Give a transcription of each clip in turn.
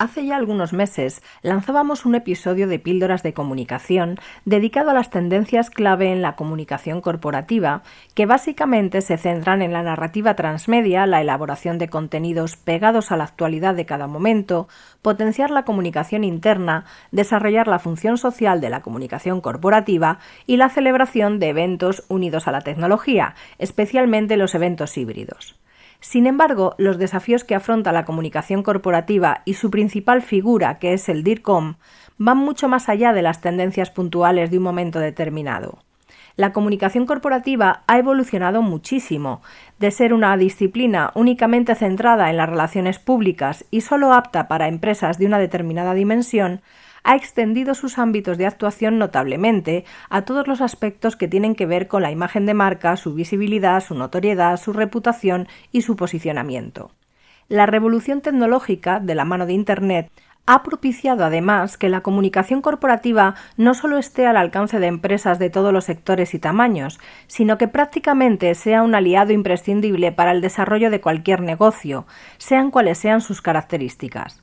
Hace ya algunos meses lanzábamos un episodio de Píldoras de Comunicación dedicado a las tendencias clave en la comunicación corporativa, que básicamente se centran en la narrativa transmedia, la elaboración de contenidos pegados a la actualidad de cada momento, potenciar la comunicación interna, desarrollar la función social de la comunicación corporativa y la celebración de eventos unidos a la tecnología, especialmente los eventos híbridos. Sin embargo, los desafíos que afronta la comunicación corporativa y su principal figura, que es el DIRCOM, van mucho más allá de las tendencias puntuales de un momento determinado. La comunicación corporativa ha evolucionado muchísimo, de ser una disciplina únicamente centrada en las relaciones públicas y solo apta para empresas de una determinada dimensión, ha extendido sus ámbitos de actuación notablemente a todos los aspectos que tienen que ver con la imagen de marca, su visibilidad, su notoriedad, su reputación y su posicionamiento. La revolución tecnológica, de la mano de Internet, ha propiciado además que la comunicación corporativa no solo esté al alcance de empresas de todos los sectores y tamaños, sino que prácticamente sea un aliado imprescindible para el desarrollo de cualquier negocio, sean cuales sean sus características.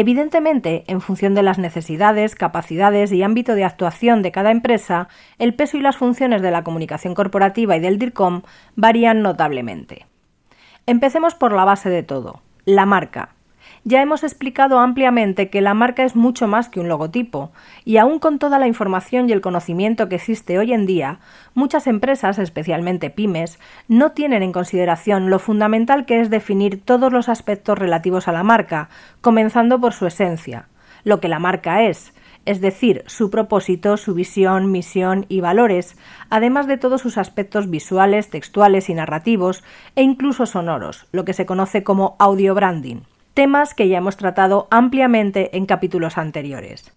Evidentemente, en función de las necesidades, capacidades y ámbito de actuación de cada empresa, el peso y las funciones de la comunicación corporativa y del DIRCOM varían notablemente. Empecemos por la base de todo, la marca, ya hemos explicado ampliamente que la marca es mucho más que un logotipo, y aún con toda la información y el conocimiento que existe hoy en día, muchas empresas, especialmente pymes, no tienen en consideración lo fundamental que es definir todos los aspectos relativos a la marca, comenzando por su esencia, lo que la marca es, es decir, su propósito, su visión, misión y valores, además de todos sus aspectos visuales, textuales y narrativos, e incluso sonoros, lo que se conoce como audio branding temas que ya hemos tratado ampliamente en capítulos anteriores.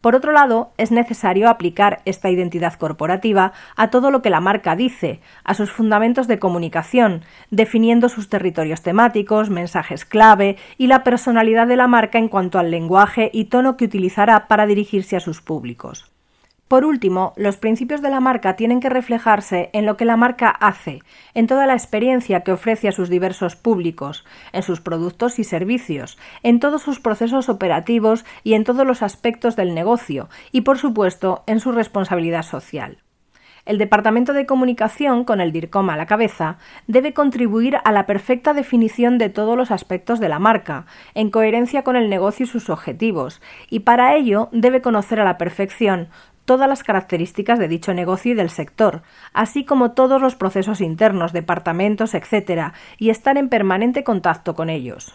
Por otro lado, es necesario aplicar esta identidad corporativa a todo lo que la marca dice, a sus fundamentos de comunicación, definiendo sus territorios temáticos, mensajes clave y la personalidad de la marca en cuanto al lenguaje y tono que utilizará para dirigirse a sus públicos. Por último, los principios de la marca tienen que reflejarse en lo que la marca hace, en toda la experiencia que ofrece a sus diversos públicos, en sus productos y servicios, en todos sus procesos operativos y en todos los aspectos del negocio, y por supuesto en su responsabilidad social. El Departamento de Comunicación, con el DIRCOM a la cabeza, debe contribuir a la perfecta definición de todos los aspectos de la marca, en coherencia con el negocio y sus objetivos, y para ello debe conocer a la perfección todas las características de dicho negocio y del sector, así como todos los procesos internos, departamentos, etc., y estar en permanente contacto con ellos.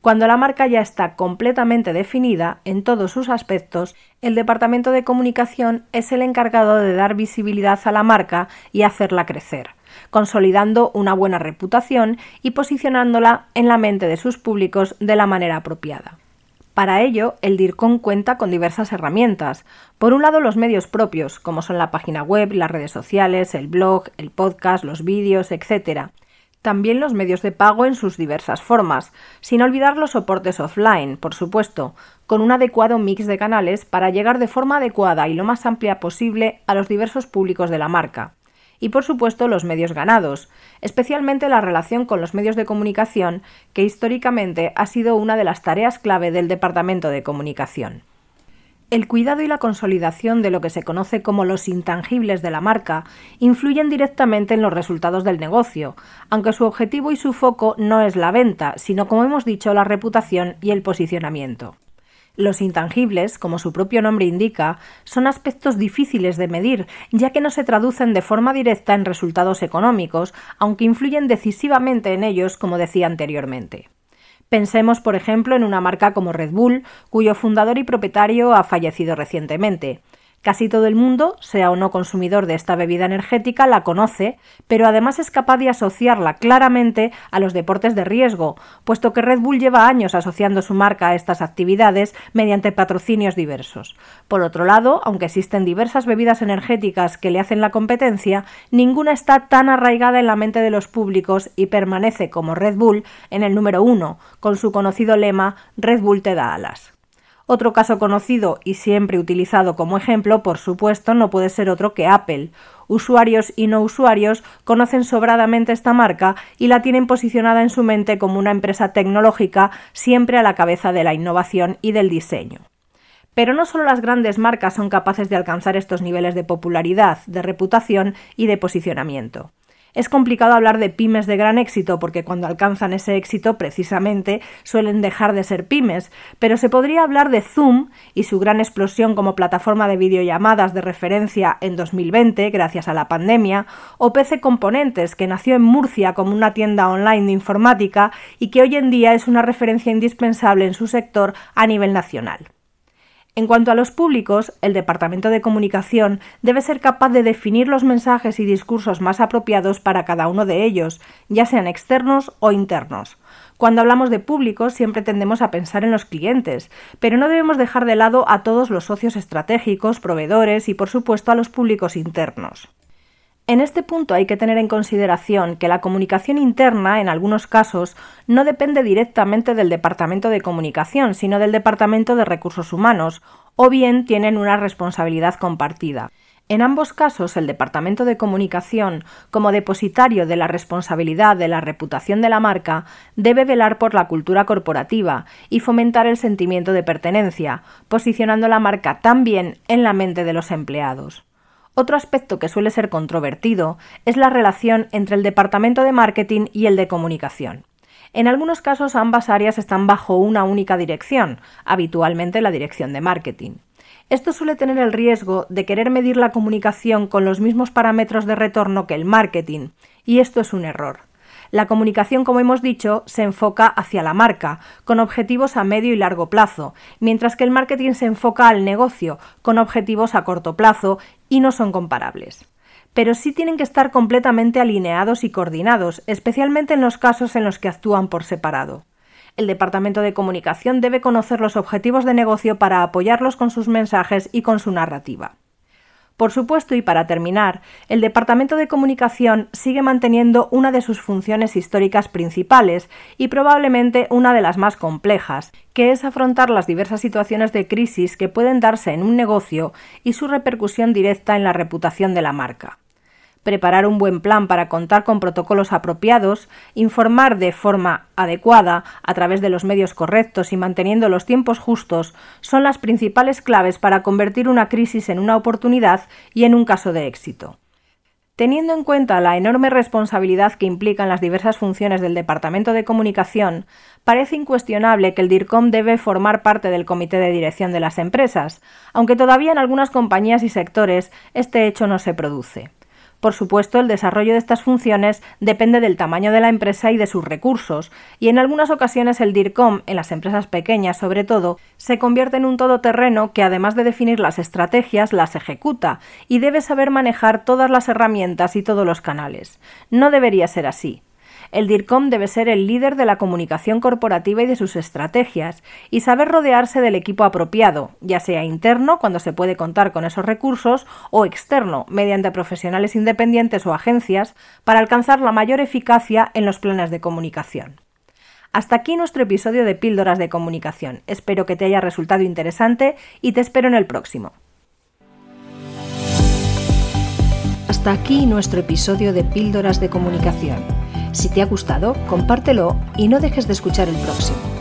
Cuando la marca ya está completamente definida en todos sus aspectos, el departamento de comunicación es el encargado de dar visibilidad a la marca y hacerla crecer, consolidando una buena reputación y posicionándola en la mente de sus públicos de la manera apropiada. Para ello, el DIRCON cuenta con diversas herramientas. Por un lado, los medios propios, como son la página web, las redes sociales, el blog, el podcast, los vídeos, etc. También los medios de pago en sus diversas formas, sin olvidar los soportes offline, por supuesto, con un adecuado mix de canales para llegar de forma adecuada y lo más amplia posible a los diversos públicos de la marca y por supuesto los medios ganados, especialmente la relación con los medios de comunicación, que históricamente ha sido una de las tareas clave del Departamento de Comunicación. El cuidado y la consolidación de lo que se conoce como los intangibles de la marca influyen directamente en los resultados del negocio, aunque su objetivo y su foco no es la venta, sino como hemos dicho la reputación y el posicionamiento. Los intangibles, como su propio nombre indica, son aspectos difíciles de medir, ya que no se traducen de forma directa en resultados económicos, aunque influyen decisivamente en ellos, como decía anteriormente. Pensemos, por ejemplo, en una marca como Red Bull, cuyo fundador y propietario ha fallecido recientemente. Casi todo el mundo, sea o no consumidor de esta bebida energética, la conoce, pero además es capaz de asociarla claramente a los deportes de riesgo, puesto que Red Bull lleva años asociando su marca a estas actividades mediante patrocinios diversos. Por otro lado, aunque existen diversas bebidas energéticas que le hacen la competencia, ninguna está tan arraigada en la mente de los públicos y permanece como Red Bull en el número uno, con su conocido lema Red Bull te da alas. Otro caso conocido y siempre utilizado como ejemplo, por supuesto, no puede ser otro que Apple. Usuarios y no usuarios conocen sobradamente esta marca y la tienen posicionada en su mente como una empresa tecnológica siempre a la cabeza de la innovación y del diseño. Pero no solo las grandes marcas son capaces de alcanzar estos niveles de popularidad, de reputación y de posicionamiento. Es complicado hablar de pymes de gran éxito porque cuando alcanzan ese éxito precisamente suelen dejar de ser pymes, pero se podría hablar de Zoom y su gran explosión como plataforma de videollamadas de referencia en 2020 gracias a la pandemia, o PC Componentes que nació en Murcia como una tienda online de informática y que hoy en día es una referencia indispensable en su sector a nivel nacional. En cuanto a los públicos, el Departamento de Comunicación debe ser capaz de definir los mensajes y discursos más apropiados para cada uno de ellos, ya sean externos o internos. Cuando hablamos de públicos siempre tendemos a pensar en los clientes, pero no debemos dejar de lado a todos los socios estratégicos, proveedores y por supuesto a los públicos internos. En este punto hay que tener en consideración que la comunicación interna, en algunos casos, no depende directamente del Departamento de Comunicación, sino del Departamento de Recursos Humanos, o bien tienen una responsabilidad compartida. En ambos casos, el Departamento de Comunicación, como depositario de la responsabilidad de la reputación de la marca, debe velar por la cultura corporativa y fomentar el sentimiento de pertenencia, posicionando la marca también en la mente de los empleados. Otro aspecto que suele ser controvertido es la relación entre el departamento de marketing y el de comunicación. En algunos casos ambas áreas están bajo una única dirección, habitualmente la dirección de marketing. Esto suele tener el riesgo de querer medir la comunicación con los mismos parámetros de retorno que el marketing, y esto es un error. La comunicación, como hemos dicho, se enfoca hacia la marca, con objetivos a medio y largo plazo, mientras que el marketing se enfoca al negocio, con objetivos a corto plazo, y no son comparables. Pero sí tienen que estar completamente alineados y coordinados, especialmente en los casos en los que actúan por separado. El Departamento de Comunicación debe conocer los objetivos de negocio para apoyarlos con sus mensajes y con su narrativa. Por supuesto, y para terminar, el Departamento de Comunicación sigue manteniendo una de sus funciones históricas principales y probablemente una de las más complejas, que es afrontar las diversas situaciones de crisis que pueden darse en un negocio y su repercusión directa en la reputación de la marca preparar un buen plan para contar con protocolos apropiados, informar de forma adecuada a través de los medios correctos y manteniendo los tiempos justos son las principales claves para convertir una crisis en una oportunidad y en un caso de éxito. Teniendo en cuenta la enorme responsabilidad que implican las diversas funciones del Departamento de Comunicación, parece incuestionable que el DIRCOM debe formar parte del comité de dirección de las empresas, aunque todavía en algunas compañías y sectores este hecho no se produce. Por supuesto, el desarrollo de estas funciones depende del tamaño de la empresa y de sus recursos, y en algunas ocasiones el DIRCOM, en las empresas pequeñas sobre todo, se convierte en un todoterreno que además de definir las estrategias, las ejecuta, y debe saber manejar todas las herramientas y todos los canales. No debería ser así. El DIRCOM debe ser el líder de la comunicación corporativa y de sus estrategias, y saber rodearse del equipo apropiado, ya sea interno, cuando se puede contar con esos recursos, o externo, mediante profesionales independientes o agencias, para alcanzar la mayor eficacia en los planes de comunicación. Hasta aquí nuestro episodio de Píldoras de Comunicación. Espero que te haya resultado interesante y te espero en el próximo. Hasta aquí nuestro episodio de Píldoras de Comunicación. Si te ha gustado, compártelo y no dejes de escuchar el próximo.